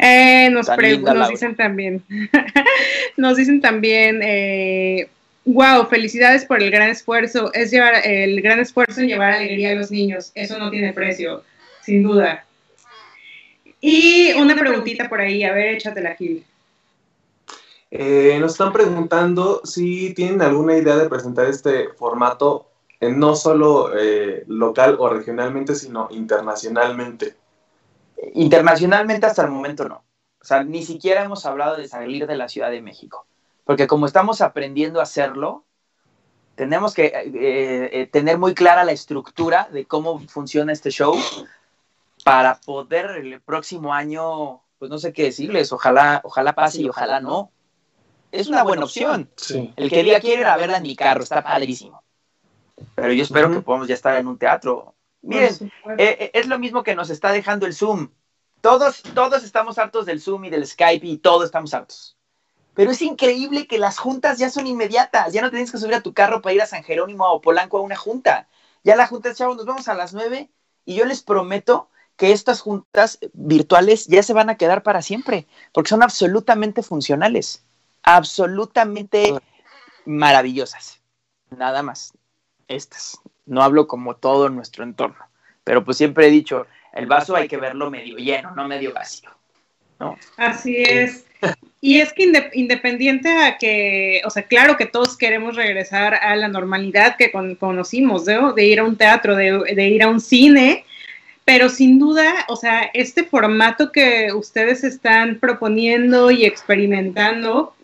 eh, nos, nos dicen también, nos dicen también, eh, wow, felicidades por el gran esfuerzo. Es llevar el gran esfuerzo en llevar alegría a los niños. Eso no tiene precio, sin duda. Y una preguntita por ahí, a ver, échatela, Gil.
Eh, nos están preguntando si tienen alguna idea de presentar este formato no solo eh, local o regionalmente, sino internacionalmente.
Internacionalmente hasta el momento no. O sea, ni siquiera hemos hablado de salir de la Ciudad de México. Porque como estamos aprendiendo a hacerlo, tenemos que eh, eh, tener muy clara la estructura de cómo funciona este show para poder el próximo año, pues no sé qué decirles, ojalá, ojalá pase y ojalá no. Es una buena opción. El que diga quiere ir a verla en mi carro, está padrísimo pero yo espero que podamos ya estar en un teatro. Miren, eh, eh, es lo mismo que nos está dejando el Zoom. Todos, todos estamos hartos del Zoom y del Skype y todos estamos hartos. Pero es increíble que las juntas ya son inmediatas. Ya no tienes que subir a tu carro para ir a San Jerónimo o Polanco a una junta. Ya la junta, chavos, nos vamos a las nueve y yo les prometo que estas juntas virtuales ya se van a quedar para siempre, porque son absolutamente funcionales, absolutamente maravillosas. Nada más estas. No hablo como todo nuestro entorno, pero pues siempre he dicho, el vaso hay que verlo medio lleno, no medio vacío. ¿no?
Así es. Y es que independiente a que, o sea, claro que todos queremos regresar a la normalidad que conocimos, de ir a un teatro, de, de ir a un cine, pero sin duda, o sea, este formato que ustedes están proponiendo y experimentando,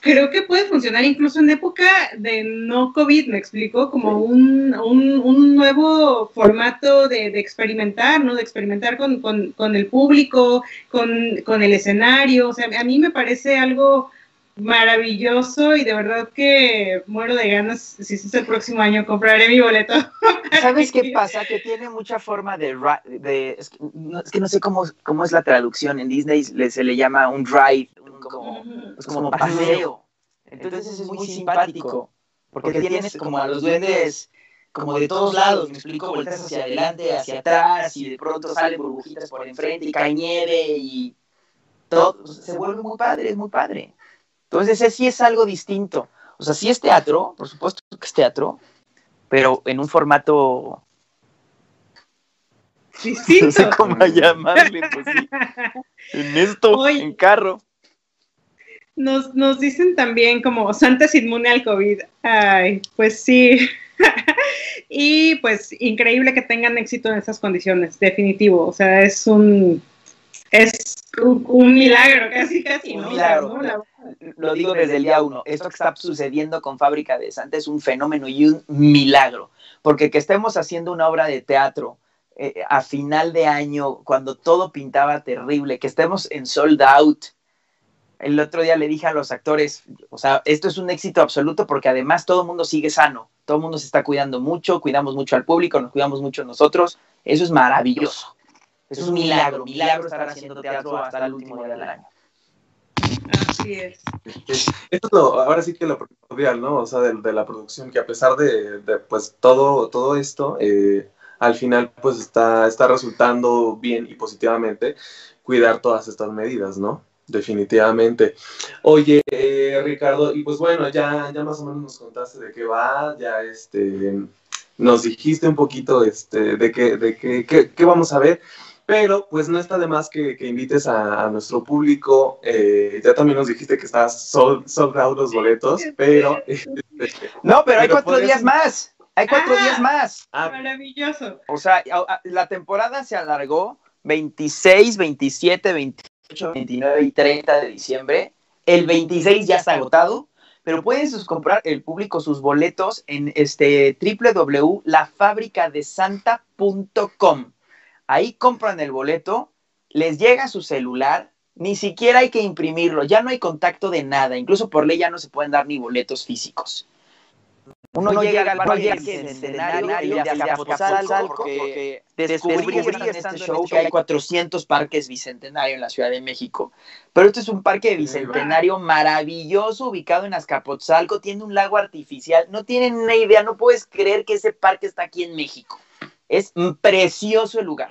creo que puede funcionar incluso en época de no COVID, me explico, como un, un, nuevo formato de, experimentar, ¿no? De experimentar con, con, el público, con, con, el escenario. O sea, a mí me parece algo maravilloso y de verdad que muero de ganas, si es el próximo año, compraré mi boleto.
¿Sabes qué pasa? Que tiene mucha forma de... de es, que no, sé cómo, cómo es la traducción, en Disney se le llama un ride, como, pues como paseo. Entonces es muy simpático, porque tienes como a los duendes como de todos lados, me explico, vueltas hacia adelante, hacia atrás, y de pronto salen burbujitas por enfrente y cae nieve y todo, se vuelve muy padre, es muy padre. Entonces, ese sí es algo distinto. O sea, sí es teatro, por supuesto que es teatro, pero en un formato
distinto.
No sé cómo llamarle, pues sí. En esto, en carro.
Nos, nos dicen también como Santa es inmune al COVID. Ay, pues sí. y pues increíble que tengan éxito en estas condiciones, definitivo. O sea, es un es un, milagro, casi casi,
un Milagro. Lo digo desde el día uno. Esto que está sucediendo con Fábrica de Santa es un fenómeno y un milagro. Porque que estemos haciendo una obra de teatro eh, a final de año, cuando todo pintaba terrible, que estemos en sold out, el otro día le dije a los actores, o sea, esto es un éxito absoluto porque además todo el mundo sigue sano, todo el mundo se está cuidando mucho, cuidamos mucho al público, nos cuidamos mucho nosotros, eso es maravilloso. Es un milagro, milagro estar haciendo teatro hasta el último día del año.
Así es.
Esto es lo, ahora sí que lo primordial, ¿no? O sea, de, la producción, que a pesar de, pues todo, todo esto, eh, al final pues está, está resultando bien y positivamente cuidar todas estas medidas, ¿no? Definitivamente. Oye, eh, Ricardo, y pues bueno, ya, ya más o menos nos contaste de qué va, ya este, nos dijiste un poquito este, de, qué, de qué, qué, vamos a ver, pero pues no está de más que, invites a, nuestro público. Eh, ya también nos dijiste que estás sold, out los boletos, pero...
no, pero hay cuatro días más. Hay cuatro días
ah,
más.
Ah, maravilloso.
O sea, la temporada se alargó 26, 27, 28, 29 y 30 de diciembre. El 26 ya está agotado, pero pueden comprar el público sus boletos en este www.lafabricadesanta.com. Ahí compran el boleto, les llega su celular, ni siquiera hay que imprimirlo, ya no hay contacto de nada, incluso por ley ya no se pueden dar ni boletos físicos. Uno, llega al parque Bicentenario y de Azcapotzalco porque descubrí en este show que hay 400 parques Bicentenario en la Ciudad de México. Pero este es un parque Bicentenario maravilloso ubicado en Azcapotzalco, tiene un lago artificial, no tienen una idea, no puedes creer que ese parque está aquí en México. Es precioso el lugar.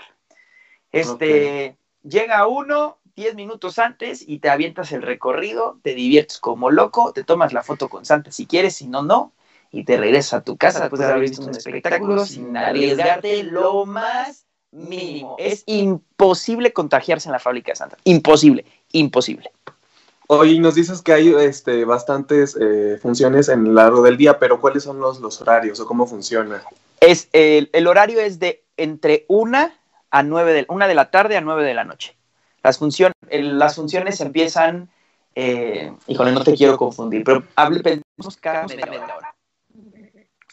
Este, llega uno, 10 minutos antes y te avientas el recorrido, te diviertes como loco, te tomas la foto con Santa si quieres, si no, no, y te regresas a tu casa después de haber visto un espectáculo sin arriesgarte lo más mínimo. Es imposible contagiarse en la fábrica de Santa. Imposible, imposible.
Oye, nos dices que hay este, bastantes eh, funciones en el largo del día, pero ¿cuáles son los, los horarios o cómo funciona?
Es, el, el horario es de entre una a nueve de, una de la tarde a 9 de la noche. Las, función, las funciones empiezan, eh, híjole, no te quiero confundir, pero hable, pensemos cada media hora.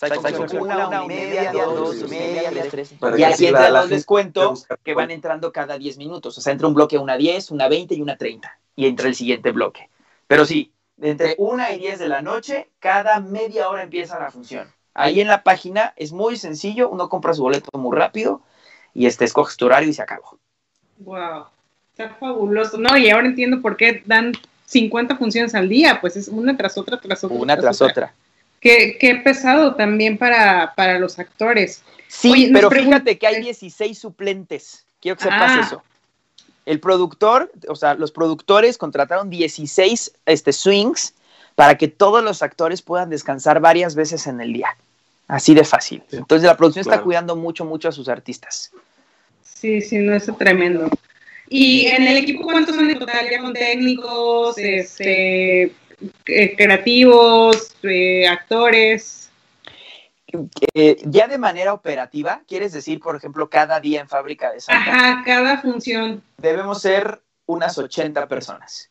O sea, una, una y media, dos, y media, tres. Y así entra los descuentos que van entrando cada 10 minutos. O sea, entra un bloque una 10, una 20 y una 30. Y entra el siguiente bloque. Pero sí, entre una y 10 de la noche, cada media hora empieza la función. Ahí en la página es muy sencillo, uno compra su boleto muy rápido y este, escoges tu horario y se acabó.
Wow, está fabuloso. No, y ahora entiendo por qué dan 50 funciones al día, pues es una tras otra, tras otra.
Una tras, otra.
Qué, pesado también para, para los actores.
Sí, pero fíjate que hay 16 suplentes. Quiero que sepas ah. eso. El productor, o sea, los productores contrataron 16 este, swings para que todos los actores puedan descansar varias veces en el día. Así de fácil. Entonces la producción está cuidando mucho, mucho a sus artistas.
Sí, sí, no, es tremendo. ¿Y en el equipo cuántos son en total? Ya con técnicos, este, creativos, eh, actores.
Eh, ya de manera operativa, ¿quieres decir, por ejemplo, cada día en fábrica de Santa?
Ajá, cada función.
Debemos ser unas 80 personas.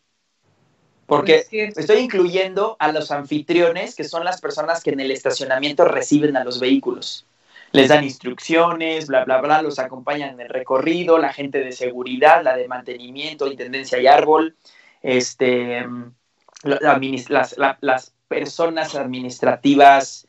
Porque estoy incluyendo a los anfitriones, que son las personas que en el estacionamiento reciben a los vehículos. Les dan instrucciones, bla, bla, bla, los acompañan en el recorrido, la gente de seguridad, la de mantenimiento, intendencia y árbol, este, las, las personas administrativas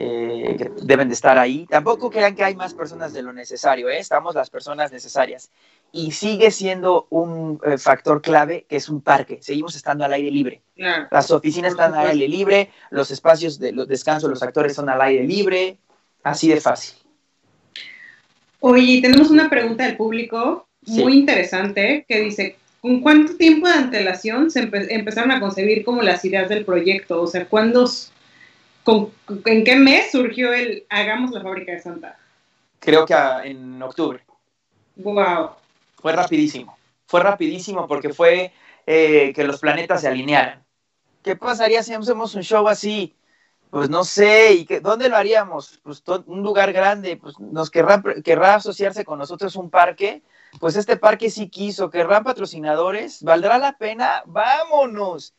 eh, que deben de estar ahí. Tampoco crean que hay más personas de lo necesario, ¿eh? estamos las personas necesarias. Y sigue siendo un eh, factor clave que es un parque. Seguimos estando al aire libre. Las oficinas están al aire libre, los espacios de los descansos, los actores son al aire libre, así de fácil.
Oye, tenemos una pregunta del público muy interesante que dice, ¿Con cuánto tiempo de antelación se empezaron a concebir como las ideas del proyecto? O sea, ¿cuándo, ¿en qué mes surgió el Hagamos la fábrica de Santa?
Creo que en octubre.
Wow.
Fue rapidísimo. Fue rapidísimo porque fue eh, que los planetas se alinearan. ¿Qué pasaría si hacemos un show así? Pues no sé, ¿y dónde lo haríamos? Pues un lugar grande, pues nos querrá, querrá asociarse con nosotros un parque pues este parque sí quiso, querrán patrocinadores, ¿valdrá la pena? Vámonos.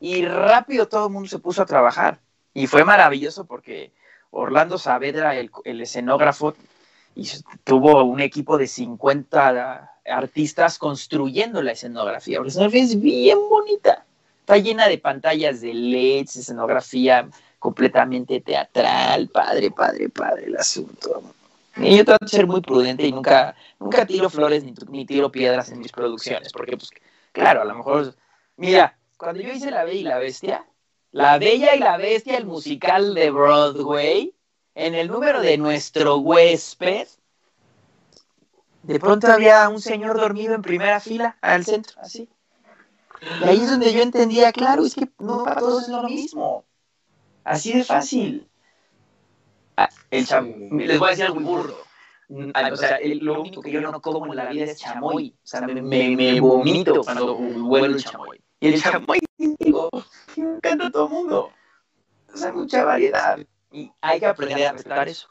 Y rápido todo el mundo se puso a trabajar. Y fue maravilloso porque Orlando Saavedra, el, escenógrafo, y tuvo un equipo de 50 artistas construyendo la escenografía. La escenografía es bien bonita. Está llena de pantallas de LEDs, escenografía completamente teatral. Padre, padre, padre el asunto. Y yo trato de ser muy prudente y nunca, nunca tiro flores ni, tiro piedras en mis producciones, porque, pues, claro, a lo mejor, mira, cuando yo hice La Bella y la Bestia, La Bella y la Bestia, el musical de Broadway, en el número de nuestro huésped, de pronto había un señor dormido en primera fila al centro, así. Y ahí es donde yo entendía, claro, es que no para todos es lo mismo. Así de fácil el les voy a decir algo muy burdo. Mm, o sea, lo único que yo no como en la vida es chamoy. O sea, me, me, vomito cuando huelo el chamoy. Y el chamoy, digo, me encanta todo el mundo. O sea, mucha variedad. Y hay que aprender a respetar eso.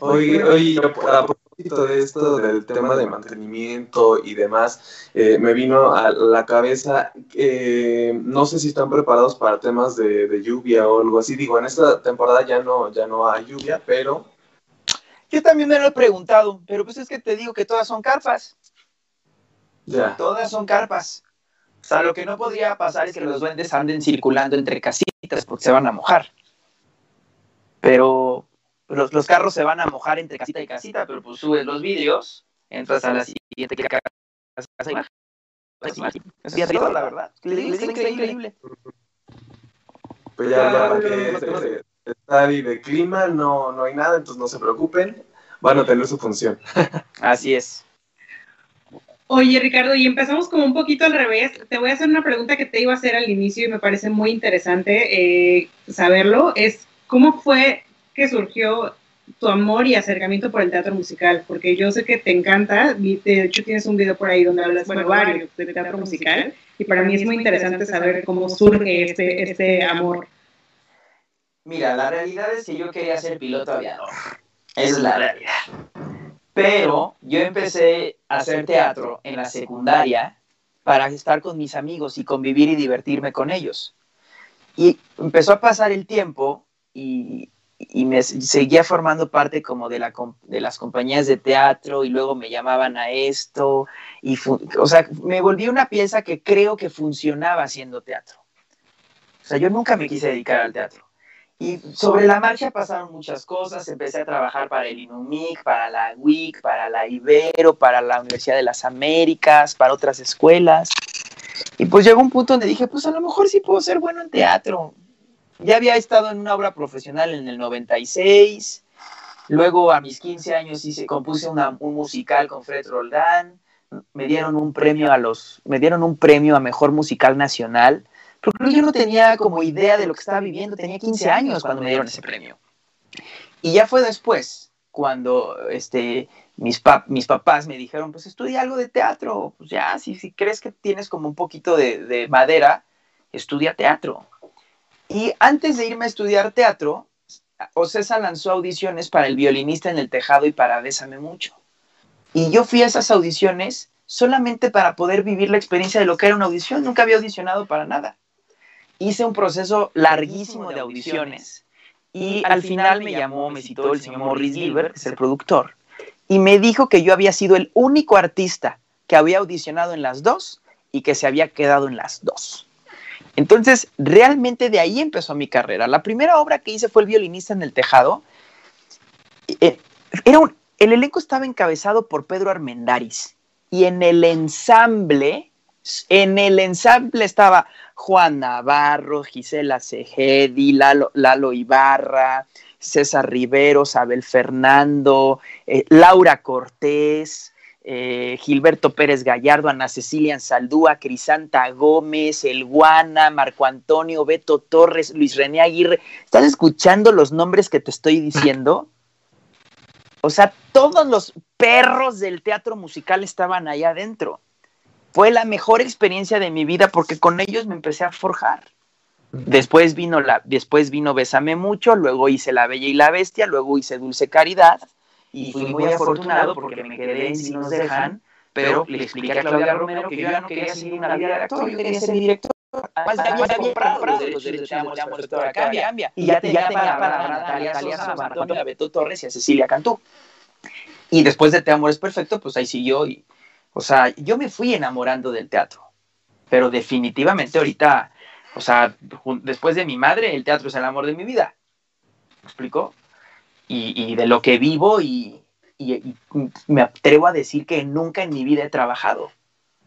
Oye, oye, a propósito de esto, del tema de mantenimiento y demás, eh, me vino a la cabeza, eh, no sé si están preparados para temas de, lluvia o algo así. Digo, en esta temporada ya no, ya no hay lluvia, pero...
Yo también me lo he preguntado, pero pues es que te digo que todas son carpas. Ya. Todas son carpas. O sea, lo que no podría pasar es que los duendes anden circulando entre casitas porque se van a mojar. Pero los, los, carros se van a mojar entre casita y casita, pero pues subes los vídeos, entras a la siguiente casa y Eso es todo, la verdad. Es increíble.
Pues ya, ya, que está y de clima no, no hay nada, entonces no se preocupen, van a tener su función.
Así es.
Oye, Ricardo, y empezamos como un poquito al revés. Te voy a hacer una pregunta que te iba a hacer al inicio y me parece muy interesante eh, saberlo. Es, ¿cómo fue que surgió tu amor y acercamiento por el teatro musical? Porque yo sé que te encanta, de hecho tienes un video por ahí donde hablas, bueno, varios de teatro musical, y para mí es muy interesante saber cómo surge este, este amor.
Mira, la realidad es que yo quería ser piloto aviador. Es la realidad. Pero yo empecé a hacer teatro en la secundaria para estar con mis amigos y convivir y divertirme con ellos. Y empezó a pasar el tiempo y, y me seguía formando parte como de, la, de las compañías de teatro y luego me llamaban a esto y o sea, me volví una pieza que creo que funcionaba haciendo teatro. O sea, yo nunca me quise dedicar al teatro. Y sobre la marcha pasaron muchas cosas, empecé a trabajar para el INUMIC, para la WIC, para la Ibero, para la Universidad de las Américas, para otras escuelas. Y pues llegó un punto donde dije, pues a lo mejor sí puedo ser bueno en teatro, ya había estado en una obra profesional en el 96, luego a mis 15 años hice, compuse un musical con Fred Roldán, me dieron un premio a los, me dieron un premio a mejor musical nacional, pero yo no tenía como idea de lo que estaba viviendo, tenía 15 años cuando me dieron ese premio. Y ya fue después, cuando este, mis, mis papás me dijeron, pues estudia algo de teatro, pues ya, si, si crees que tienes como un poquito de, de madera, estudia teatro. Y antes de irme a estudiar teatro, Ocesa lanzó audiciones para El violinista en el tejado y para Bésame mucho. Y yo fui a esas audiciones solamente para poder vivir la experiencia de lo que era una audición. Nunca había audicionado para nada. Hice un proceso larguísimo de audiciones y al final me llamó, me citó el señor Morris Gilbert, que es el productor, y me dijo que yo había sido el único artista que había audicionado en las dos y que se había quedado en las dos. Entonces, realmente de ahí empezó mi carrera. La primera obra que hice fue El violinista en el tejado. Eh, era el elenco estaba encabezado por Pedro Armendáriz y en el ensamble, en el ensamble estaba Juan Navarro, Gisela Lalo, Lalo Ibarra, César Rivero, Abel Fernando, eh, Laura Cortés, eh, Gilberto Pérez Gallardo, Ana Cecilia Saldúa, Crisanta Gómez, El Guana, Marco Antonio, Beto Torres, Luis René Aguirre. ¿Estás escuchando los nombres que te estoy diciendo? O sea, todos los perros del teatro musical estaban ahí adentro. Fue la mejor experiencia de mi vida porque con ellos me empecé a forjar. Después vino, la, después vino Bésame Mucho, luego hice La Bella y la Bestia, luego hice Dulce Caridad y fui muy afortunado porque me quedé en Si nos dejan, pero le expliqué a Claudia Romero que yo ya no quería seguir una vida de actor, yo quería ser director. Además, ya había comprado los derechos de Amor, Amor Cambia, y ya tenía para, Natalia Sosa, Marco Antonio, Beto Torres y a Cecilia Cantú. Y después de Te Amor es Perfecto, pues ahí siguió. Y, o sea, yo me fui enamorando del teatro. Pero definitivamente ahorita, o sea, después de mi madre, el teatro es el amor de mi vida. ¿Me explico? Y, de lo que vivo y, me atrevo a decir que nunca en mi vida he trabajado.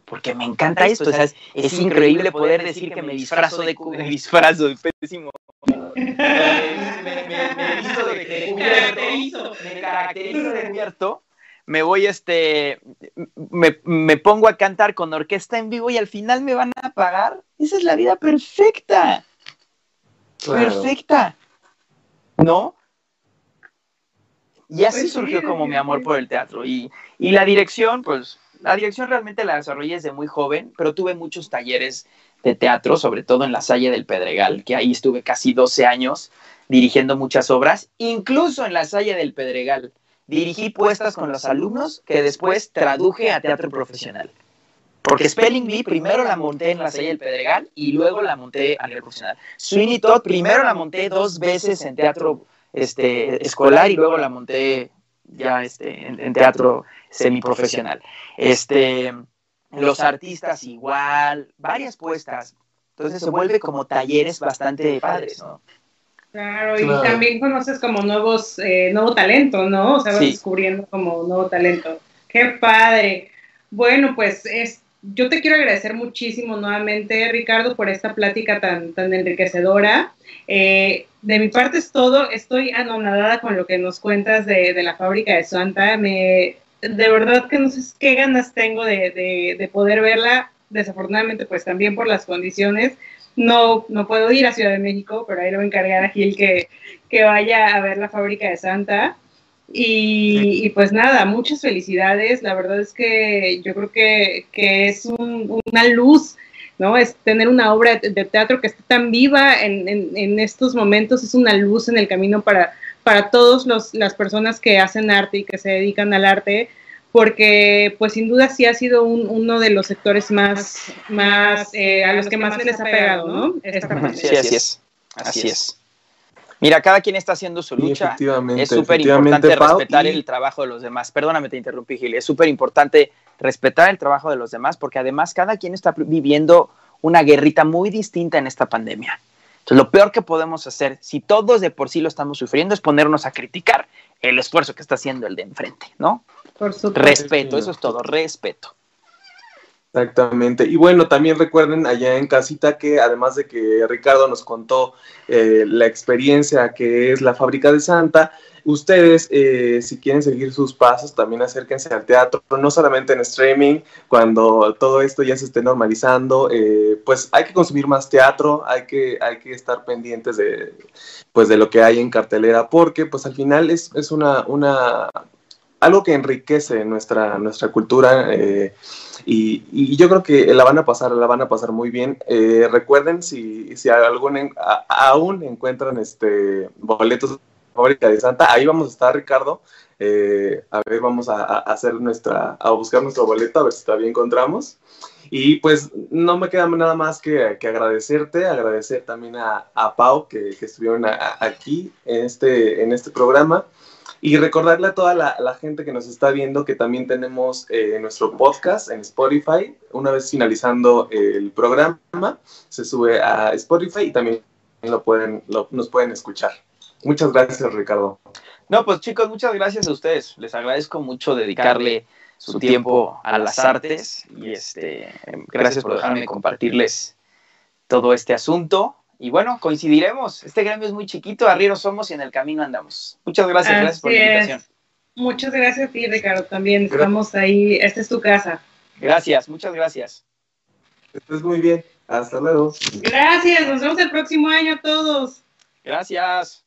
Porque me encanta esto, es, increíble poder decir que me disfrazo de, me disfrazo de pésimo. me, caracterizo de cubierto, me voy este, me, me, pongo a cantar con orquesta en vivo y al final me van a pagar. Esa es la vida perfecta. Perfecta. ¿No? Y así pues surgió como mi amor por el teatro. Y, la dirección, pues la dirección realmente la desarrollé desde muy joven, pero tuve muchos talleres de teatro, sobre todo en la Salle del Pedregal, que ahí estuve casi 12 años dirigiendo muchas obras, incluso en la Salle del Pedregal. Dirigí puestas con los alumnos que después traduje a teatro profesional. Porque Spelling Bee primero la monté en la Salle del Pedregal y luego la monté a nivel profesional. Sweeney Todd primero la monté dos veces en teatro este, escolar y luego la monté ya este, en, teatro semiprofesional. Este, los artistas igual, varias puestas. Entonces se vuelve como talleres bastante padres, ¿no?
Claro, y también conoces como nuevos, eh, nuevo talento, ¿no? O sea, vas descubriendo como nuevo talento. ¡Qué padre! Bueno, pues es, yo te quiero agradecer muchísimo nuevamente, Ricardo, por esta plática tan, tan enriquecedora. Eh, de mi parte es todo. Estoy anonadada con lo que nos cuentas de, de la fábrica de Santa. Me, de verdad que no sé qué ganas tengo de, de, poder verla. Desafortunadamente, pues también por las condiciones. No, no puedo ir a Ciudad de México, pero ahí le voy a encargar a Gil que, que vaya a ver la fábrica de Santa. Y, pues nada, muchas felicidades. La verdad es que yo creo que, que es una luz, ¿no? Es tener una obra de teatro que esté tan viva en, en, estos momentos, es una luz en el camino para, para todas las personas que hacen arte y que se dedican al arte, porque pues sin duda sí ha sido uno de los sectores más, más eh, a los que más les ha pegado, ¿no?
sí, así es. Así es. Mira, cada quien está haciendo su lucha. es súper importante respetar el trabajo de los demás. Perdóname, te interrumpí, Gil. Es súper importante respetar el trabajo de los demás porque además cada quien está viviendo una guerrita muy distinta en esta pandemia. Entonces, lo peor que podemos hacer, si todos de por sí lo estamos sufriendo, es ponernos a criticar el esfuerzo que está haciendo el de enfrente, ¿no? Por supuesto. Respeto, eso es todo, respeto.
Exactamente. Y bueno, también recuerden allá en casita que además de que Ricardo nos contó eh, la experiencia que es la fábrica de Santa, ustedes eh, si quieren seguir sus pasos también acérquense al teatro, no solamente en streaming, cuando todo esto ya se esté normalizando, eh, pues hay que consumir más teatro, hay que, hay que estar pendientes de, pues, de lo que hay en cartelera, porque pues al final es, es una, una, algo que enriquece nuestra, nuestra cultura. Y, yo creo que la van a pasar, la van a pasar muy bien. Eh, recuerden, si, si algún aún encuentran este boletos de fábrica de Santa, ahí vamos a estar, Ricardo. Eh, a ver, vamos a, hacer nuestra, a buscar nuestro boleto, a ver si todavía encontramos. Y pues no me queda nada más que, que agradecerte, agradecer también a, a Pau que, que estuvieron aquí en este, en este programa. Y recordarle a toda la, gente que nos está viendo que también tenemos eh, nuestro podcast en Spotify. Una vez finalizando el programa, se sube a Spotify y también lo pueden, nos pueden escuchar. Muchas gracias, Ricardo.
No, pues chicos, muchas gracias a ustedes. Les agradezco mucho dedicarle su tiempo a las artes y este, gracias por dejarme compartirles todo este asunto. Y bueno, coincidiremos. Este gremio es muy chiquito, arrieros somos y en el camino andamos. Muchas gracias, gracias por la invitación.
Muchas gracias a ti, Ricardo, también. Estamos ahí, esta es tu casa.
Gracias, muchas gracias.
Estés muy bien. Hasta luego.
Gracias, nos vemos el próximo año a todos.
Gracias.